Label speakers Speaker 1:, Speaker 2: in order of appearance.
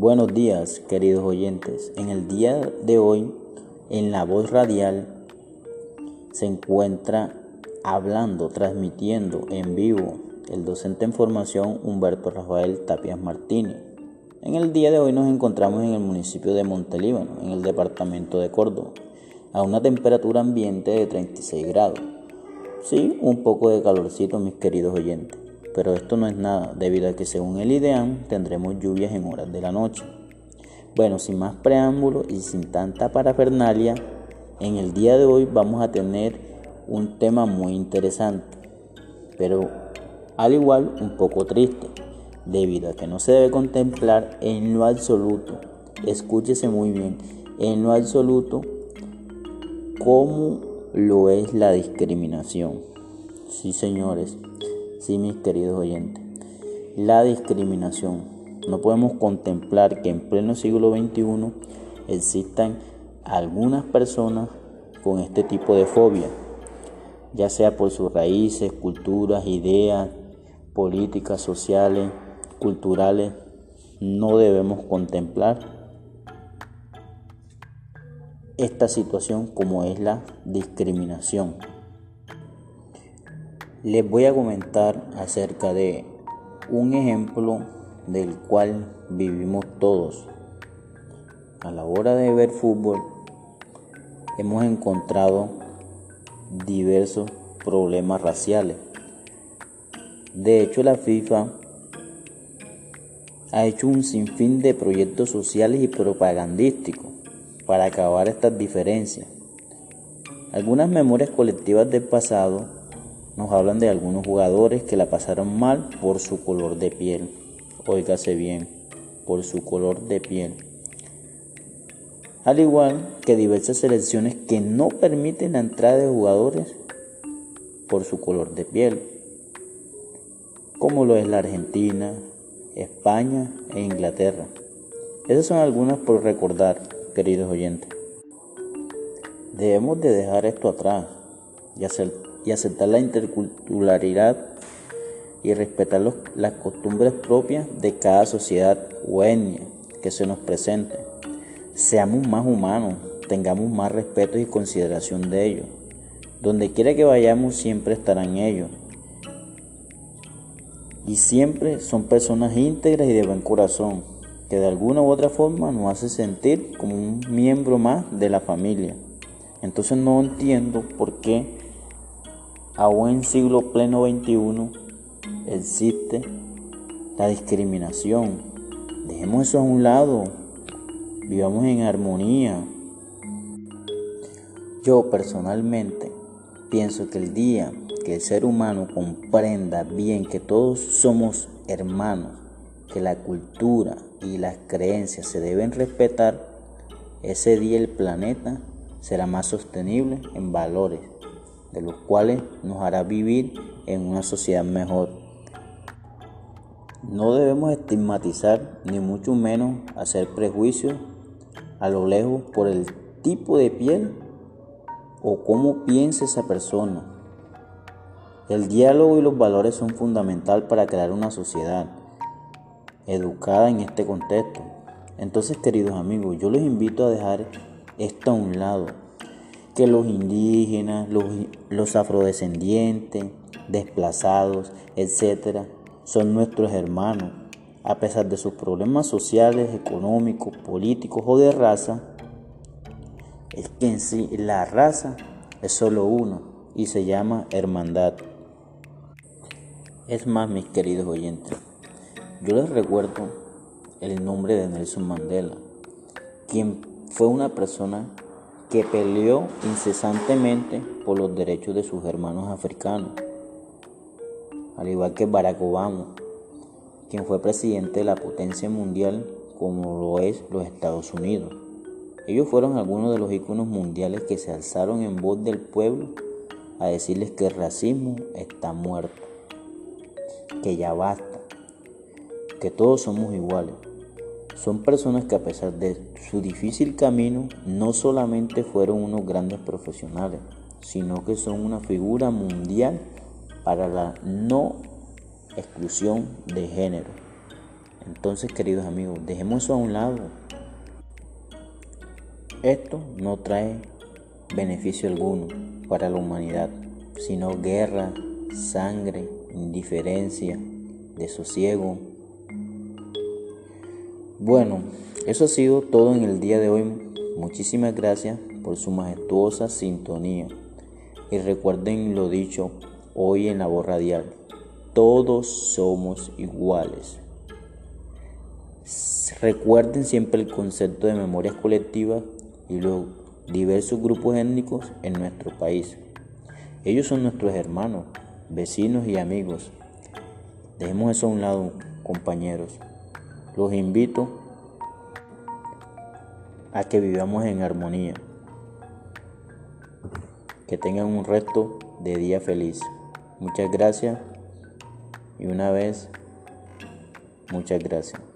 Speaker 1: Buenos días, queridos oyentes. En el día de hoy, en la voz radial, se encuentra hablando, transmitiendo en vivo el docente en formación Humberto Rafael Tapias Martínez. En el día de hoy nos encontramos en el municipio de Montelíbano, en el departamento de Córdoba, a una temperatura ambiente de 36 grados. Sí, un poco de calorcito, mis queridos oyentes pero esto no es nada, debido a que según el IDEAM tendremos lluvias en horas de la noche. Bueno, sin más preámbulos y sin tanta parafernalia, en el día de hoy vamos a tener un tema muy interesante, pero al igual un poco triste, debido a que no se debe contemplar en lo absoluto, escúchese muy bien, en lo absoluto, cómo lo es la discriminación. Sí, señores, Sí, mis queridos oyentes. La discriminación. No podemos contemplar que en pleno siglo XXI existan algunas personas con este tipo de fobia, ya sea por sus raíces, culturas, ideas, políticas, sociales, culturales. No debemos contemplar esta situación como es la discriminación les voy a comentar acerca de un ejemplo del cual vivimos todos. A la hora de ver fútbol hemos encontrado diversos problemas raciales. De hecho, la FIFA ha hecho un sinfín de proyectos sociales y propagandísticos para acabar estas diferencias. Algunas memorias colectivas del pasado nos hablan de algunos jugadores que la pasaron mal por su color de piel. Óigase bien, por su color de piel. Al igual que diversas selecciones que no permiten la entrada de jugadores por su color de piel, como lo es la Argentina, España e Inglaterra. Esas son algunas por recordar, queridos oyentes. Debemos de dejar esto atrás y hacer y aceptar la interculturalidad y respetar las costumbres propias de cada sociedad o etnia que se nos presente. Seamos más humanos, tengamos más respeto y consideración de ellos. Donde quiera que vayamos siempre estarán ellos. Y siempre son personas íntegras y de buen corazón, que de alguna u otra forma nos hace sentir como un miembro más de la familia. Entonces no entiendo por qué aún en siglo pleno XXI existe la discriminación. Dejemos eso a un lado. Vivamos en armonía. Yo personalmente pienso que el día que el ser humano comprenda bien que todos somos hermanos, que la cultura y las creencias se deben respetar, ese día el planeta será más sostenible en valores de los cuales nos hará vivir en una sociedad mejor. No debemos estigmatizar ni mucho menos hacer prejuicios a lo lejos por el tipo de piel o cómo piensa esa persona. El diálogo y los valores son fundamental para crear una sociedad educada en este contexto. Entonces, queridos amigos, yo les invito a dejar esto a un lado que los indígenas, los, afrodescendientes, desplazados, etcétera, son nuestros hermanos. A pesar de sus problemas sociales, económicos, políticos o de raza, es que en sí la raza es solo uno y se llama hermandad. Es más, mis queridos oyentes, yo les recuerdo el nombre de Nelson Mandela, quien fue una persona que peleó incesantemente por los derechos de sus hermanos africanos, al igual que Barack Obama, quien fue presidente de la potencia mundial como lo es los Estados Unidos. Ellos fueron algunos de los íconos mundiales que se alzaron en voz del pueblo a decirles que el racismo está muerto, que ya basta, que todos somos iguales. Son personas que a pesar de su difícil camino no solamente fueron unos grandes profesionales, sino que son una figura mundial para la no exclusión de género. Entonces, queridos amigos, dejemos eso a un lado. Esto no trae beneficio alguno para la humanidad, sino guerra, sangre, indiferencia, desosiego. Bueno, eso ha sido todo en el día de hoy. Muchísimas gracias por su majestuosa sintonía. Y recuerden lo dicho hoy en la voz radial. Todos somos iguales. Recuerden siempre el concepto de memorias colectivas y los diversos grupos étnicos en nuestro país. Ellos son nuestros hermanos, vecinos y amigos. Dejemos eso a un lado, compañeros. Los invito a que vivamos en armonía. Que tengan un resto de día feliz. Muchas gracias y una vez, muchas gracias.